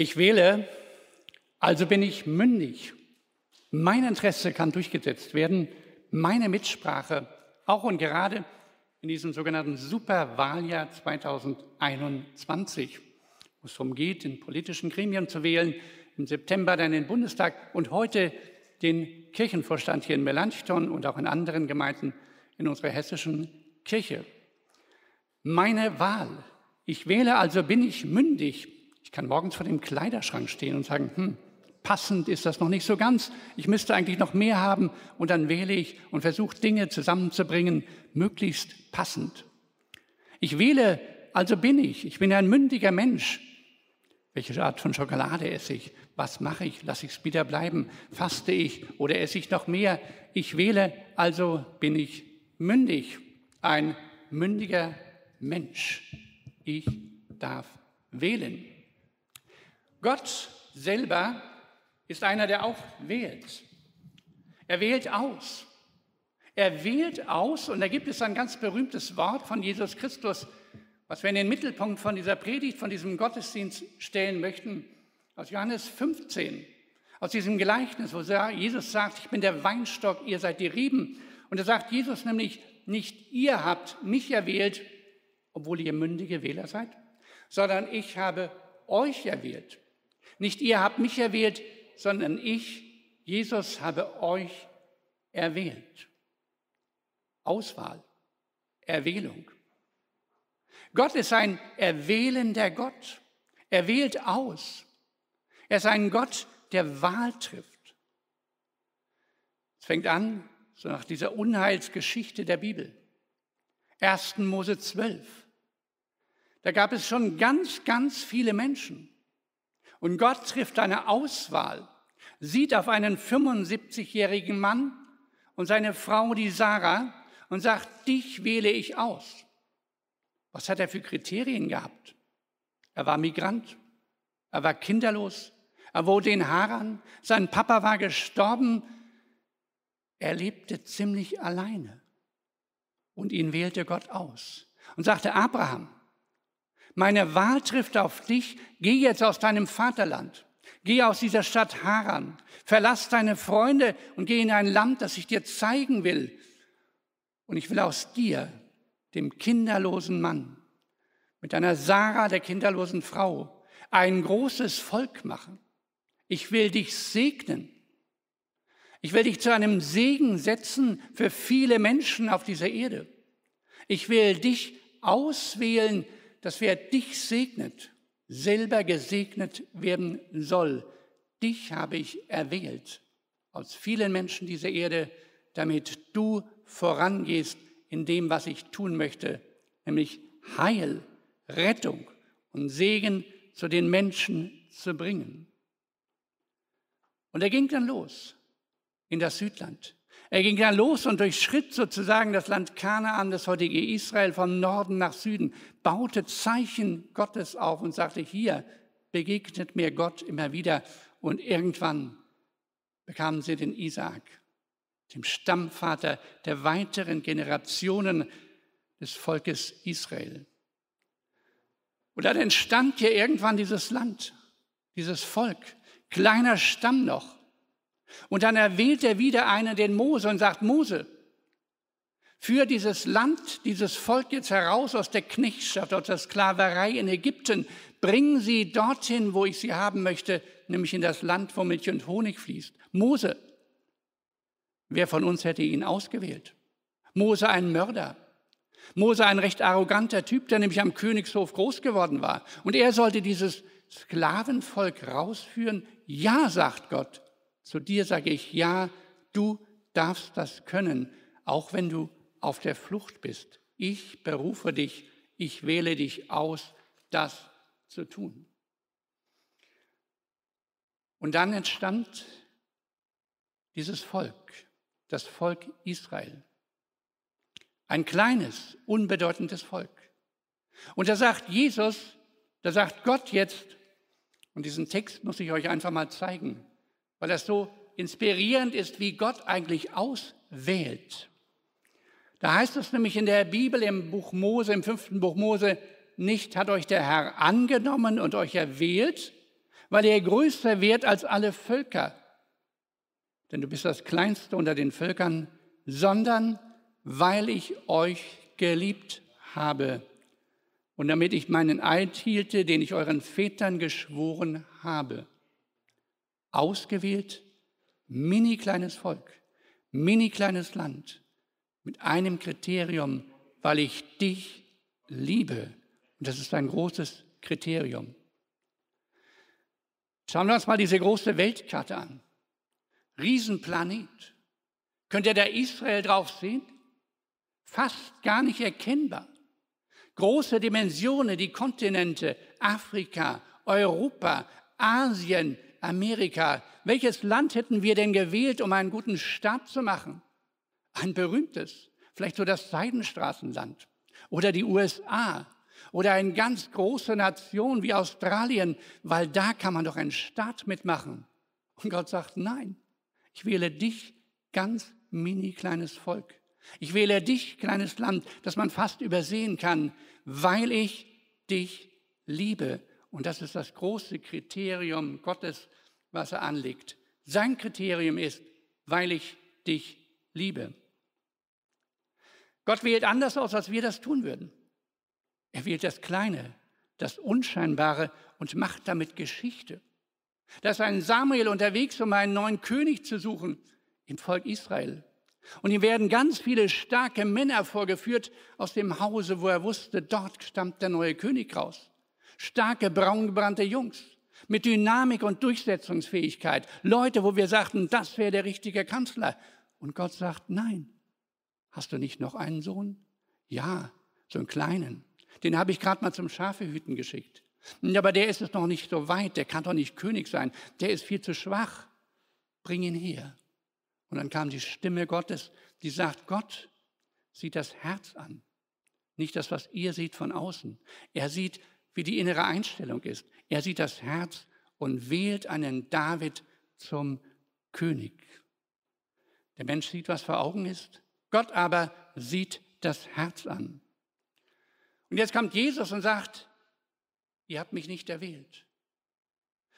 Ich wähle, also bin ich mündig. Mein Interesse kann durchgesetzt werden, meine Mitsprache, auch und gerade in diesem sogenannten Superwahljahr 2021, wo es darum geht, in politischen Gremien zu wählen, im September dann den Bundestag und heute den Kirchenvorstand hier in Melanchthon und auch in anderen Gemeinden in unserer hessischen Kirche. Meine Wahl. Ich wähle, also bin ich mündig. Ich kann morgens vor dem Kleiderschrank stehen und sagen, hm, passend ist das noch nicht so ganz. Ich müsste eigentlich noch mehr haben und dann wähle ich und versuche Dinge zusammenzubringen, möglichst passend. Ich wähle, also bin ich. Ich bin ein mündiger Mensch. Welche Art von Schokolade esse ich? Was mache ich? Lasse ich es wieder bleiben? Faste ich oder esse ich noch mehr? Ich wähle, also bin ich mündig. Ein mündiger Mensch. Ich darf wählen. Gott selber ist einer, der auch wählt. Er wählt aus. Er wählt aus, und da gibt es ein ganz berühmtes Wort von Jesus Christus, was wir in den Mittelpunkt von dieser Predigt, von diesem Gottesdienst stellen möchten, aus Johannes 15, aus diesem Gleichnis, wo Jesus sagt, ich bin der Weinstock, ihr seid die Reben. Und da sagt Jesus nämlich, nicht ihr habt mich erwählt, obwohl ihr mündige Wähler seid, sondern ich habe euch erwählt. Nicht ihr habt mich erwählt, sondern ich, Jesus, habe euch erwählt. Auswahl, Erwählung. Gott ist ein erwählender Gott. Er wählt aus. Er ist ein Gott, der Wahl trifft. Es fängt an, so nach dieser Unheilsgeschichte der Bibel. 1. Mose 12. Da gab es schon ganz, ganz viele Menschen. Und Gott trifft eine Auswahl, sieht auf einen 75-jährigen Mann und seine Frau, die Sarah, und sagt, dich wähle ich aus. Was hat er für Kriterien gehabt? Er war Migrant, er war kinderlos, er wurde in Haran, sein Papa war gestorben, er lebte ziemlich alleine. Und ihn wählte Gott aus und sagte, Abraham, meine Wahl trifft auf dich. Geh jetzt aus deinem Vaterland. Geh aus dieser Stadt Haran. Verlass deine Freunde und geh in ein Land, das ich dir zeigen will. Und ich will aus dir, dem kinderlosen Mann, mit deiner Sarah, der kinderlosen Frau, ein großes Volk machen. Ich will dich segnen. Ich will dich zu einem Segen setzen für viele Menschen auf dieser Erde. Ich will dich auswählen dass wer dich segnet, selber gesegnet werden soll. Dich habe ich erwählt aus vielen Menschen dieser Erde, damit du vorangehst in dem, was ich tun möchte, nämlich Heil, Rettung und Segen zu den Menschen zu bringen. Und er ging dann los in das Südland. Er ging dann los und durchschritt sozusagen das Land Kanaan, das heutige Israel, von Norden nach Süden, baute Zeichen Gottes auf und sagte, hier begegnet mir Gott immer wieder. Und irgendwann bekamen sie den Isaak, dem Stammvater der weiteren Generationen des Volkes Israel. Und dann entstand hier irgendwann dieses Land, dieses Volk, kleiner Stamm noch. Und dann erwählt er wieder einen, den Mose, und sagt, Mose, für dieses Land, dieses Volk jetzt heraus aus der Knechtschaft, aus der Sklaverei in Ägypten, bringen sie dorthin, wo ich sie haben möchte, nämlich in das Land, wo Milch und Honig fließt. Mose, wer von uns hätte ihn ausgewählt? Mose ein Mörder. Mose ein recht arroganter Typ, der nämlich am Königshof groß geworden war. Und er sollte dieses Sklavenvolk rausführen. Ja, sagt Gott, zu dir sage ich, ja, du darfst das können, auch wenn du auf der Flucht bist. Ich berufe dich, ich wähle dich aus, das zu tun. Und dann entstand dieses Volk, das Volk Israel. Ein kleines, unbedeutendes Volk. Und da sagt Jesus, da sagt Gott jetzt, und diesen Text muss ich euch einfach mal zeigen, weil das so inspirierend ist, wie Gott eigentlich auswählt. Da heißt es nämlich in der Bibel im Buch Mose, im fünften Buch Mose, nicht hat euch der Herr angenommen und euch erwählt, weil ihr größer werdet als alle Völker. Denn du bist das Kleinste unter den Völkern, sondern weil ich euch geliebt habe und damit ich meinen Eid hielte, den ich euren Vätern geschworen habe. Ausgewählt, mini kleines Volk, mini kleines Land mit einem Kriterium, weil ich dich liebe. Und das ist ein großes Kriterium. Schauen wir uns mal diese große Weltkarte an. Riesenplanet. Könnt ihr da Israel drauf sehen? Fast gar nicht erkennbar. Große Dimensionen, die Kontinente, Afrika, Europa, Asien, Amerika. Welches Land hätten wir denn gewählt, um einen guten Start zu machen? Ein berühmtes, vielleicht so das Seidenstraßenland oder die USA oder eine ganz große Nation wie Australien, weil da kann man doch einen Staat mitmachen. Und Gott sagt, nein, ich wähle dich, ganz mini kleines Volk. Ich wähle dich, kleines Land, das man fast übersehen kann, weil ich dich liebe. Und das ist das große Kriterium Gottes, was er anlegt. Sein Kriterium ist, weil ich dich liebe. Gott wählt anders aus, als wir das tun würden. Er wählt das Kleine, das Unscheinbare und macht damit Geschichte. Da ist ein Samuel unterwegs, um einen neuen König zu suchen im Volk Israel. Und ihm werden ganz viele starke Männer vorgeführt aus dem Hause, wo er wusste, dort stammt der neue König raus. Starke, braungebrannte Jungs mit Dynamik und Durchsetzungsfähigkeit. Leute, wo wir sagten, das wäre der richtige Kanzler. Und Gott sagt, nein. Hast du nicht noch einen Sohn? Ja, so einen kleinen. Den habe ich gerade mal zum Schafehüten geschickt. Aber der ist es noch nicht so weit, der kann doch nicht König sein, der ist viel zu schwach. Bring ihn her. Und dann kam die Stimme Gottes, die sagt, Gott sieht das Herz an, nicht das, was ihr seht von außen. Er sieht, wie die innere Einstellung ist. Er sieht das Herz und wählt einen David zum König. Der Mensch sieht, was vor Augen ist, Gott aber sieht das Herz an. Und jetzt kommt Jesus und sagt, ihr habt mich nicht erwählt.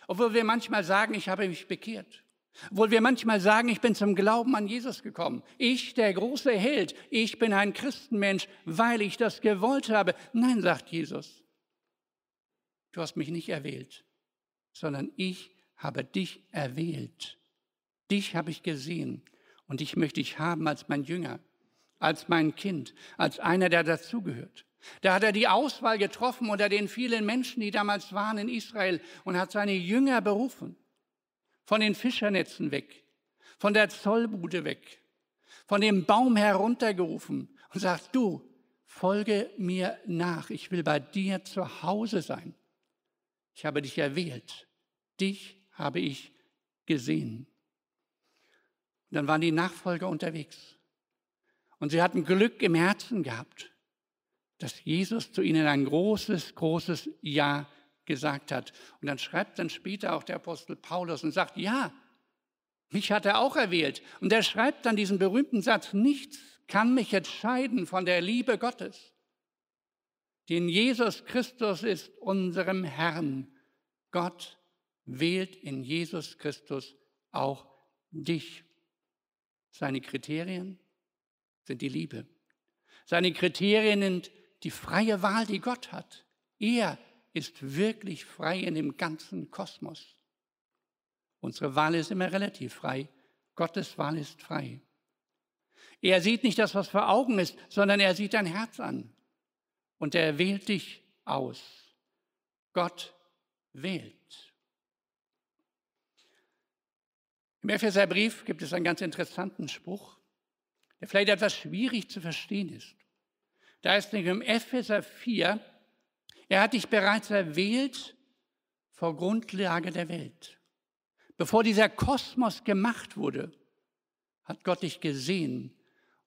Obwohl wir manchmal sagen, ich habe mich bekehrt. Obwohl wir manchmal sagen, ich bin zum Glauben an Jesus gekommen. Ich, der große Held, ich bin ein Christenmensch, weil ich das gewollt habe. Nein, sagt Jesus, du hast mich nicht erwählt, sondern ich habe dich erwählt. Dich habe ich gesehen und dich möchte ich haben als mein Jünger, als mein Kind, als einer, der dazugehört. Da hat er die Auswahl getroffen unter den vielen Menschen, die damals waren in Israel und hat seine Jünger berufen. Von den Fischernetzen weg, von der Zollbude weg, von dem Baum heruntergerufen und sagt, du, folge mir nach, ich will bei dir zu Hause sein. Ich habe dich erwählt, dich habe ich gesehen. Und dann waren die Nachfolger unterwegs. Und sie hatten Glück im Herzen gehabt dass Jesus zu ihnen ein großes, großes Ja gesagt hat. Und dann schreibt dann später auch der Apostel Paulus und sagt, ja, mich hat er auch erwählt. Und er schreibt dann diesen berühmten Satz, nichts kann mich entscheiden von der Liebe Gottes, den Jesus Christus ist unserem Herrn. Gott wählt in Jesus Christus auch dich. Seine Kriterien sind die Liebe. Seine Kriterien sind die freie Wahl, die Gott hat. Er ist wirklich frei in dem ganzen Kosmos. Unsere Wahl ist immer relativ frei. Gottes Wahl ist frei. Er sieht nicht das, was vor Augen ist, sondern er sieht dein Herz an. Und er wählt dich aus. Gott wählt. Im Epheserbrief gibt es einen ganz interessanten Spruch, der vielleicht etwas schwierig zu verstehen ist. Da ist nämlich im Epheser 4, er hat dich bereits erwählt vor Grundlage der Welt. Bevor dieser Kosmos gemacht wurde, hat Gott dich gesehen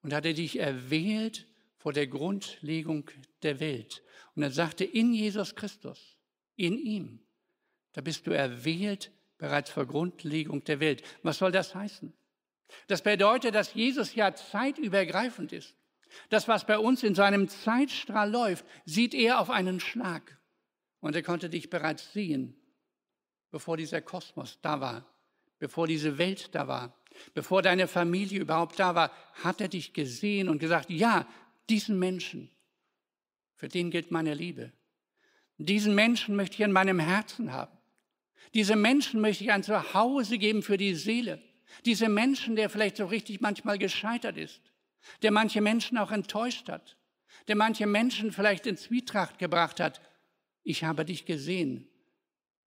und hat er dich erwählt vor der Grundlegung der Welt. Und er sagte, in Jesus Christus, in ihm, da bist du erwählt bereits vor Grundlegung der Welt. Was soll das heißen? Das bedeutet, dass Jesus ja zeitübergreifend ist. Das, was bei uns in seinem Zeitstrahl läuft, sieht er auf einen Schlag. Und er konnte dich bereits sehen, bevor dieser Kosmos da war, bevor diese Welt da war, bevor deine Familie überhaupt da war, hat er dich gesehen und gesagt, ja, diesen Menschen, für den gilt meine Liebe. Diesen Menschen möchte ich in meinem Herzen haben. Diese Menschen möchte ich ein Zuhause geben für die Seele. Diese Menschen, der vielleicht so richtig manchmal gescheitert ist, der manche Menschen auch enttäuscht hat, der manche Menschen vielleicht in Zwietracht gebracht hat. Ich habe dich gesehen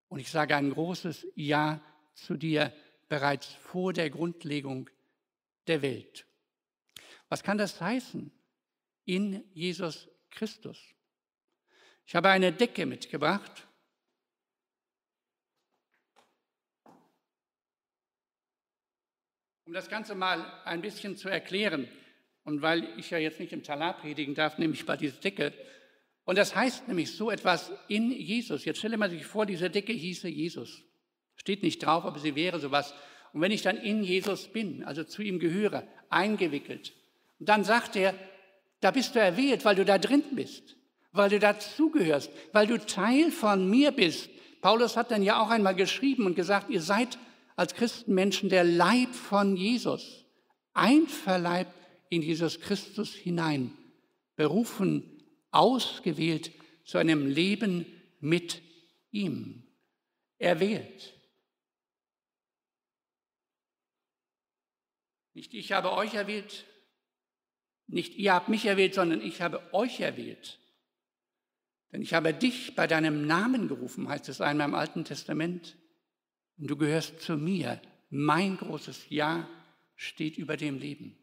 und ich sage ein großes Ja zu dir bereits vor der Grundlegung der Welt. Was kann das heißen? In Jesus Christus. Ich habe eine Decke mitgebracht. Um das Ganze mal ein bisschen zu erklären, und weil ich ja jetzt nicht im Talar predigen darf, nehme ich mal diese Decke. Und das heißt nämlich so etwas in Jesus. Jetzt stelle man sich vor, diese Decke hieße Jesus. Steht nicht drauf, aber sie wäre sowas. Und wenn ich dann in Jesus bin, also zu ihm gehöre, eingewickelt, dann sagt er, da bist du erwählt, weil du da drin bist, weil du dazugehörst, weil du Teil von mir bist. Paulus hat dann ja auch einmal geschrieben und gesagt, ihr seid als Christenmenschen der Leib von Jesus, einverleibt in Jesus Christus hinein, berufen, ausgewählt zu einem Leben mit ihm, erwählt. Nicht ich habe euch erwählt, nicht ihr habt mich erwählt, sondern ich habe euch erwählt. Denn ich habe dich bei deinem Namen gerufen, heißt es einmal im Alten Testament. Und du gehörst zu mir. Mein großes Ja steht über dem Leben.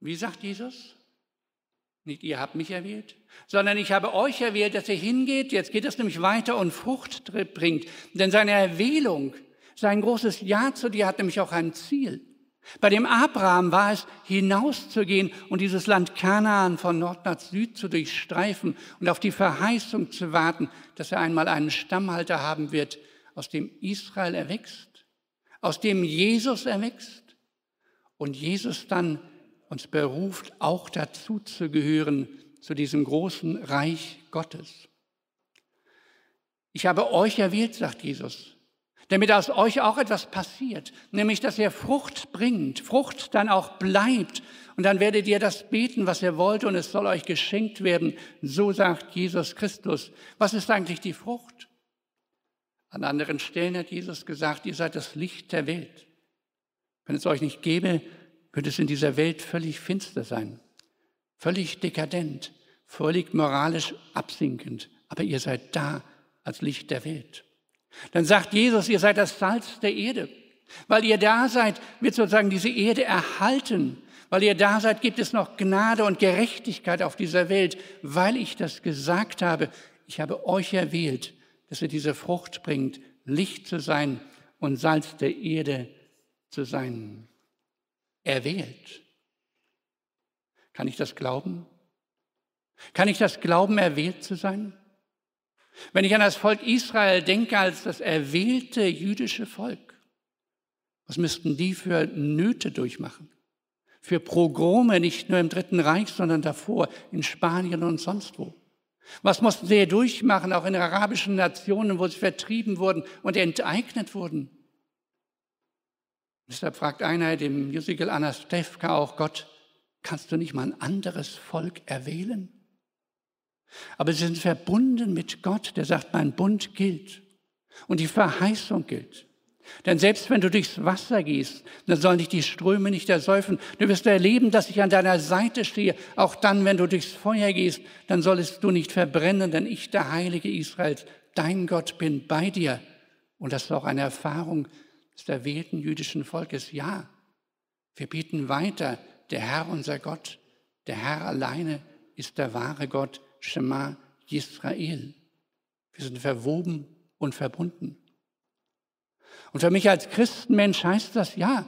Wie sagt Jesus? Nicht ihr habt mich erwählt, sondern ich habe euch erwählt, dass ihr hingeht. Jetzt geht es nämlich weiter und Frucht bringt. Denn seine Erwählung, sein großes Ja zu dir hat nämlich auch ein Ziel. Bei dem Abraham war es, hinauszugehen und dieses Land Kanaan von Nord nach Süd zu durchstreifen und auf die Verheißung zu warten, dass er einmal einen Stammhalter haben wird, aus dem Israel erwächst, aus dem Jesus erwächst und Jesus dann uns beruft, auch dazu zu gehören, zu diesem großen Reich Gottes. Ich habe euch erwählt, sagt Jesus, damit aus euch auch etwas passiert, nämlich dass ihr Frucht bringt, Frucht dann auch bleibt und dann werdet ihr das beten, was ihr wollt und es soll euch geschenkt werden. So sagt Jesus Christus. Was ist eigentlich die Frucht? An anderen Stellen hat Jesus gesagt, ihr seid das Licht der Welt. Wenn es euch nicht gäbe, wird es in dieser Welt völlig finster sein, völlig dekadent, völlig moralisch absinkend. Aber ihr seid da als Licht der Welt. Dann sagt Jesus, ihr seid das Salz der Erde. Weil ihr da seid, wird sozusagen diese Erde erhalten. Weil ihr da seid, gibt es noch Gnade und Gerechtigkeit auf dieser Welt. Weil ich das gesagt habe, ich habe euch erwählt, dass ihr diese Frucht bringt, Licht zu sein und Salz der Erde zu sein erwählt. Kann ich das glauben? Kann ich das glauben, erwählt zu sein? Wenn ich an das Volk Israel denke als das erwählte jüdische Volk, was müssten die für Nöte durchmachen? Für Progrome nicht nur im Dritten Reich, sondern davor in Spanien und sonst wo. Was mussten sie durchmachen, auch in arabischen Nationen, wo sie vertrieben wurden und enteignet wurden? Deshalb fragt einer dem Musical Anastevka auch Gott, kannst du nicht mal ein anderes Volk erwählen? Aber sie sind verbunden mit Gott, der sagt, mein Bund gilt und die Verheißung gilt. Denn selbst wenn du durchs Wasser gehst, dann sollen dich die Ströme nicht ersäufen. Du wirst erleben, dass ich an deiner Seite stehe. Auch dann, wenn du durchs Feuer gehst, dann sollst du nicht verbrennen, denn ich, der Heilige Israels, dein Gott, bin bei dir. Und das ist auch eine Erfahrung, des erwählten jüdischen Volkes. Ja, wir bieten weiter, der Herr unser Gott, der Herr alleine ist der wahre Gott, Shema Israel. Wir sind verwoben und verbunden. Und für mich als Christenmensch heißt das ja.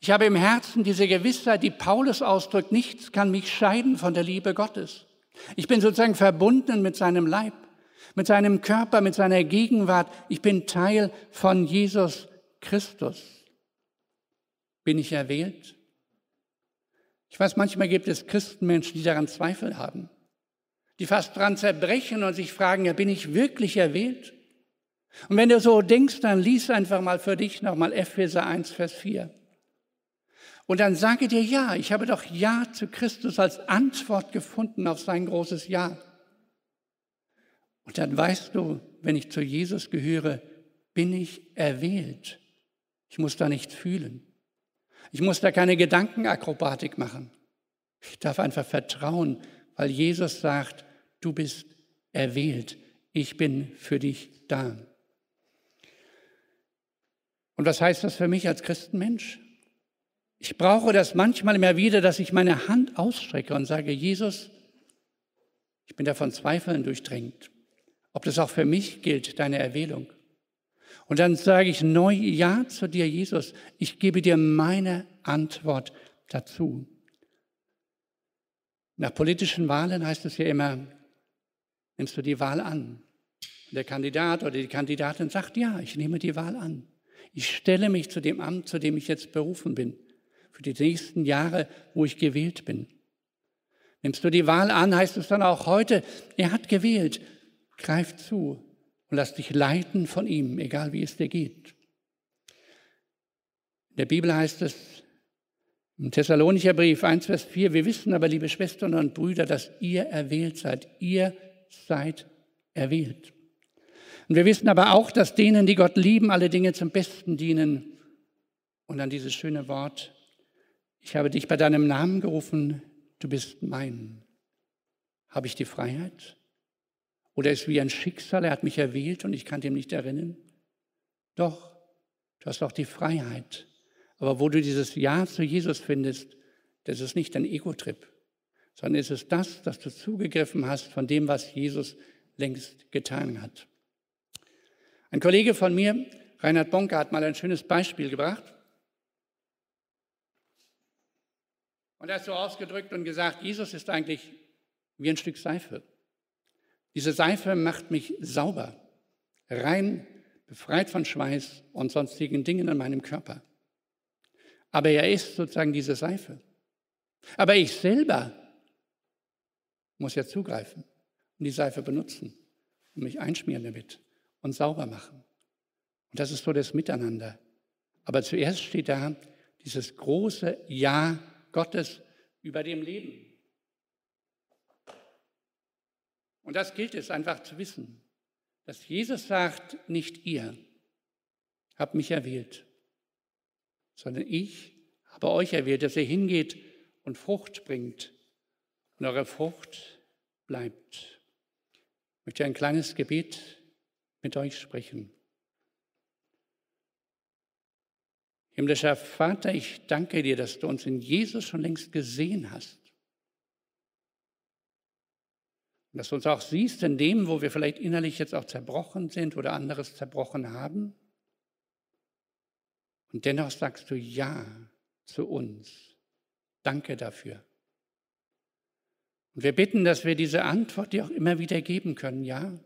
Ich habe im Herzen diese Gewissheit, die Paulus ausdrückt, nichts kann mich scheiden von der Liebe Gottes. Ich bin sozusagen verbunden mit seinem Leib, mit seinem Körper, mit seiner Gegenwart. Ich bin Teil von Jesus Christus? Bin ich erwählt? Ich weiß, manchmal gibt es Christenmenschen, die daran Zweifel haben, die fast daran zerbrechen und sich fragen, ja, bin ich wirklich erwählt? Und wenn du so denkst, dann lies einfach mal für dich nochmal Epheser 1, Vers 4. Und dann sage dir, ja, ich habe doch Ja zu Christus als Antwort gefunden auf sein großes Ja. Und dann weißt du, wenn ich zu Jesus gehöre, bin ich erwählt. Ich muss da nicht fühlen. Ich muss da keine Gedankenakrobatik machen. Ich darf einfach vertrauen, weil Jesus sagt, du bist erwählt. Ich bin für dich da. Und was heißt das für mich als Christenmensch? Ich brauche das manchmal immer wieder, dass ich meine Hand ausstrecke und sage, Jesus, ich bin davon Zweifeln durchdrängt. Ob das auch für mich gilt, deine Erwählung. Und dann sage ich neu Ja zu dir, Jesus. Ich gebe dir meine Antwort dazu. Nach politischen Wahlen heißt es ja immer, nimmst du die Wahl an? Der Kandidat oder die Kandidatin sagt, ja, ich nehme die Wahl an. Ich stelle mich zu dem Amt, zu dem ich jetzt berufen bin, für die nächsten Jahre, wo ich gewählt bin. Nimmst du die Wahl an, heißt es dann auch heute, er hat gewählt, greif zu und lass dich leiten von ihm, egal wie es dir geht. In der Bibel heißt es im Thessalonicher Brief 1, Vers 4, wir wissen aber, liebe Schwestern und Brüder, dass ihr erwählt seid. Ihr seid erwählt. Und wir wissen aber auch, dass denen, die Gott lieben, alle Dinge zum Besten dienen. Und dann dieses schöne Wort, ich habe dich bei deinem Namen gerufen, du bist mein. Habe ich die Freiheit? Oder ist wie ein Schicksal, er hat mich erwählt und ich kann dem nicht erinnern? Doch, du hast auch die Freiheit. Aber wo du dieses Ja zu Jesus findest, das ist nicht ein Ego-Trip, sondern es ist das, dass du zugegriffen hast von dem, was Jesus längst getan hat. Ein Kollege von mir, Reinhard Bonke, hat mal ein schönes Beispiel gebracht. Und er hat so ausgedrückt und gesagt, Jesus ist eigentlich wie ein Stück Seife. Diese Seife macht mich sauber, rein, befreit von Schweiß und sonstigen Dingen in meinem Körper. Aber er ist sozusagen diese Seife. Aber ich selber muss ja zugreifen und die Seife benutzen und mich einschmieren damit und sauber machen. Und das ist so das Miteinander. Aber zuerst steht da dieses große Ja Gottes über dem Leben. Und das gilt es einfach zu wissen, dass Jesus sagt, nicht ihr habt mich erwählt, sondern ich habe euch erwählt, dass ihr hingeht und Frucht bringt und eure Frucht bleibt. Ich möchte ein kleines Gebet mit euch sprechen. Himmlischer Vater, ich danke dir, dass du uns in Jesus schon längst gesehen hast. Und dass du uns auch siehst in dem, wo wir vielleicht innerlich jetzt auch zerbrochen sind oder anderes zerbrochen haben. Und dennoch sagst du Ja zu uns. Danke dafür. Und wir bitten, dass wir diese Antwort dir auch immer wieder geben können. Ja,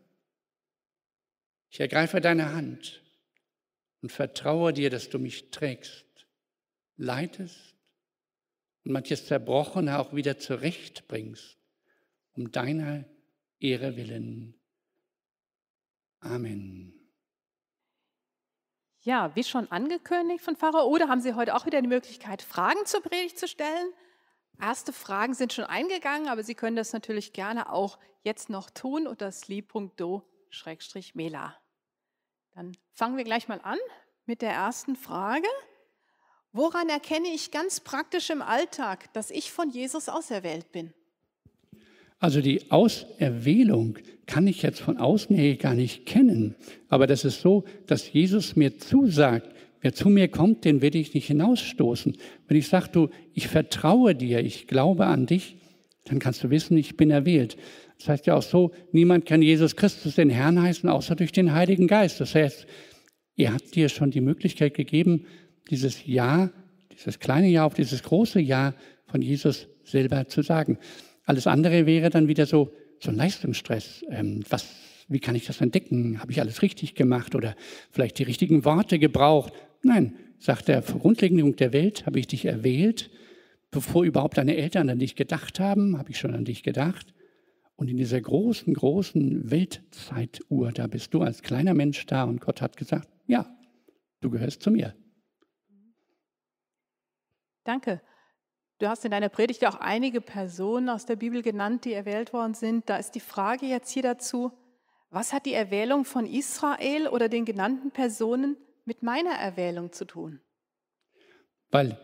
ich ergreife deine Hand und vertraue dir, dass du mich trägst, leitest und manches Zerbrochene auch wieder zurechtbringst, um deiner Ehre willen. Amen. Ja, wie schon angekündigt von Pfarrer Ode, haben Sie heute auch wieder die Möglichkeit, Fragen zur Predigt zu stellen. Erste Fragen sind schon eingegangen, aber Sie können das natürlich gerne auch jetzt noch tun unter sli.do Mela. Dann fangen wir gleich mal an mit der ersten Frage. Woran erkenne ich ganz praktisch im Alltag, dass ich von Jesus auserwählt bin? Also die Auserwählung kann ich jetzt von außen her gar nicht kennen. Aber das ist so, dass Jesus mir zusagt, wer zu mir kommt, den werde ich nicht hinausstoßen. Wenn ich sage, du, ich vertraue dir, ich glaube an dich, dann kannst du wissen, ich bin erwählt. Das heißt ja auch so, niemand kann Jesus Christus den Herrn heißen, außer durch den Heiligen Geist. Das heißt, er hat dir schon die Möglichkeit gegeben, dieses Ja, dieses kleine Ja auf dieses große Ja von Jesus selber zu sagen. Alles andere wäre dann wieder so, so ein Leistungsstress. Ähm, was, wie kann ich das entdecken? Habe ich alles richtig gemacht oder vielleicht die richtigen Worte gebraucht? Nein, sagt der Grundlegung der Welt, habe ich dich erwählt. Bevor überhaupt deine Eltern an dich gedacht haben, habe ich schon an dich gedacht. Und in dieser großen, großen Weltzeituhr, da bist du als kleiner Mensch da und Gott hat gesagt, ja, du gehörst zu mir. Danke. Du hast in deiner Predigt auch einige Personen aus der Bibel genannt, die erwählt worden sind. Da ist die Frage jetzt hier dazu, was hat die Erwählung von Israel oder den genannten Personen mit meiner Erwählung zu tun? Weil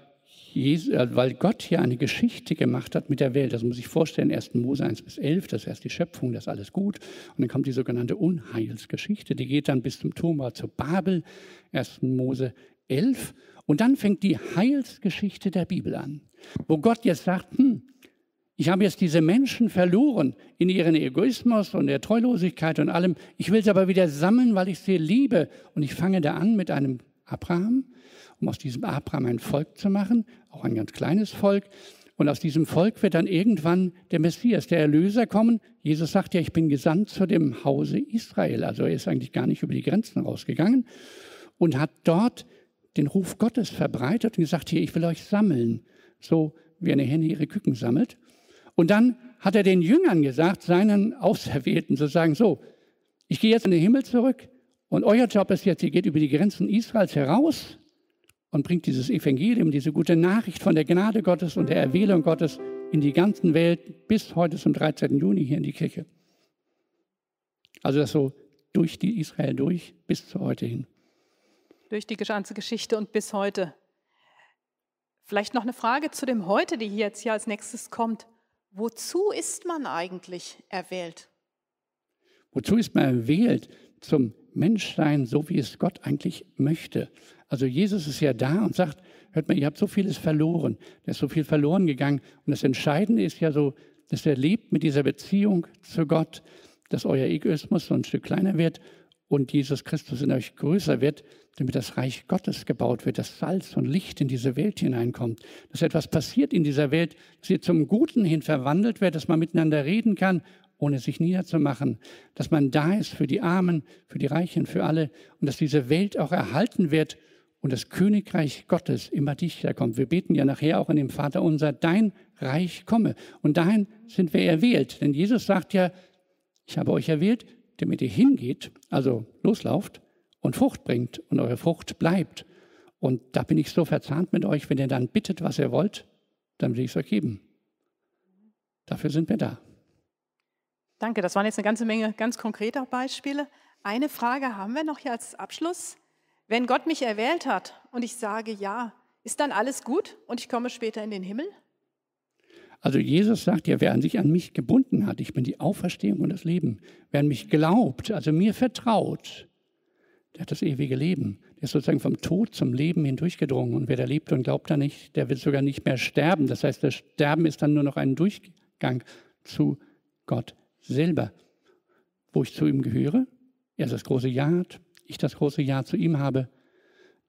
Jesus, äh, weil Gott hier eine Geschichte gemacht hat mit der Welt. Das muss ich vorstellen, 1. Mose 1 bis 11, das ist erst die Schöpfung, das ist alles gut. Und dann kommt die sogenannte Unheilsgeschichte, die geht dann bis zum Turmbau zu Babel, 1. Mose 11. Und dann fängt die Heilsgeschichte der Bibel an, wo Gott jetzt sagt, hm, ich habe jetzt diese Menschen verloren in ihren Egoismus und der Treulosigkeit und allem. Ich will sie aber wieder sammeln, weil ich sie liebe. Und ich fange da an mit einem Abraham, um aus diesem Abraham ein Volk zu machen, auch ein ganz kleines Volk. Und aus diesem Volk wird dann irgendwann der Messias, der Erlöser kommen. Jesus sagt ja, ich bin gesandt zu dem Hause Israel. Also er ist eigentlich gar nicht über die Grenzen rausgegangen und hat dort den Ruf Gottes verbreitet und gesagt, hier, ich will euch sammeln, so wie eine Henne ihre Küken sammelt. Und dann hat er den Jüngern gesagt, seinen Auserwählten, zu sagen, so, ich gehe jetzt in den Himmel zurück und euer Job ist jetzt, ihr geht über die Grenzen Israels heraus und bringt dieses Evangelium, diese gute Nachricht von der Gnade Gottes und der Erwählung Gottes in die ganze Welt bis heute zum 13. Juni hier in die Kirche. Also das so durch die Israel durch bis zu heute hin. Durch die ganze Geschichte und bis heute. Vielleicht noch eine Frage zu dem heute, die jetzt hier als nächstes kommt. Wozu ist man eigentlich erwählt? Wozu ist man erwählt? Zum Menschsein, so wie es Gott eigentlich möchte. Also Jesus ist ja da und sagt, hört mal, ihr habt so vieles verloren. Da ist so viel verloren gegangen. Und das Entscheidende ist ja so, dass er lebt mit dieser Beziehung zu Gott, dass euer Egoismus so ein Stück kleiner wird und Jesus Christus in euch größer wird, damit das Reich Gottes gebaut wird, dass Salz und Licht in diese Welt hineinkommt, dass etwas passiert in dieser Welt, dass sie zum Guten hin verwandelt wird, dass man miteinander reden kann ohne sich niederzumachen, dass man da ist für die Armen, für die Reichen, für alle und dass diese Welt auch erhalten wird und das Königreich Gottes immer dichter kommt. Wir beten ja nachher auch in dem Vater unser, dein Reich komme. Und dahin sind wir erwählt. Denn Jesus sagt ja, ich habe euch erwählt, damit ihr hingeht, also loslauft und Frucht bringt und eure Frucht bleibt. Und da bin ich so verzahnt mit euch, wenn ihr dann bittet, was ihr wollt, dann will ich es euch geben. Dafür sind wir da. Danke, das waren jetzt eine ganze Menge ganz konkreter Beispiele. Eine Frage haben wir noch hier als Abschluss. Wenn Gott mich erwählt hat und ich sage ja, ist dann alles gut und ich komme später in den Himmel? Also Jesus sagt ja, wer an sich an mich gebunden hat, ich bin die Auferstehung und das Leben. Wer an mich glaubt, also mir vertraut, der hat das ewige Leben. Der ist sozusagen vom Tod zum Leben hindurchgedrungen. Und wer da lebt und glaubt da nicht, der wird sogar nicht mehr sterben. Das heißt, das Sterben ist dann nur noch ein Durchgang zu Gott selber, wo ich zu ihm gehöre, er das große Ja hat, ich das große Ja zu ihm habe,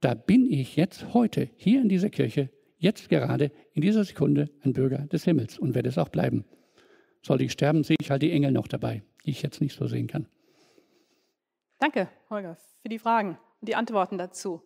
da bin ich jetzt heute hier in dieser Kirche, jetzt gerade in dieser Sekunde ein Bürger des Himmels und werde es auch bleiben. Sollte ich sterben, sehe ich halt die Engel noch dabei, die ich jetzt nicht so sehen kann. Danke, Holger, für die Fragen und die Antworten dazu.